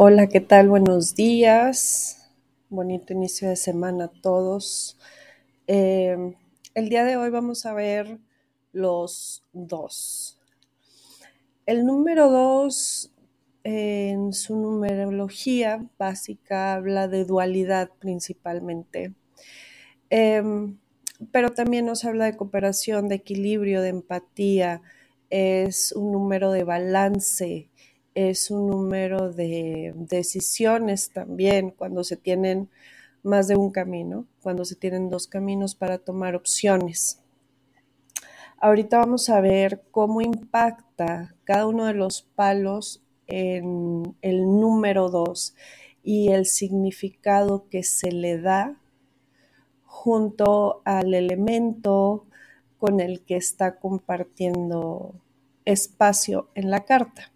Hola, ¿qué tal? Buenos días. Bonito inicio de semana a todos. Em, el día de hoy vamos a ver los dos. El número dos en su numerología básica habla de dualidad principalmente. Em, pero también nos habla de cooperación, de equilibrio, de empatía. Es un número de balance es un número de decisiones también cuando se tienen más de un camino, cuando se tienen dos caminos para tomar opciones. Ahorita vamos a ver cómo impacta cada uno de los palos en el número dos y el significado que se le da junto al elemento con el que está compartiendo espacio en la carta.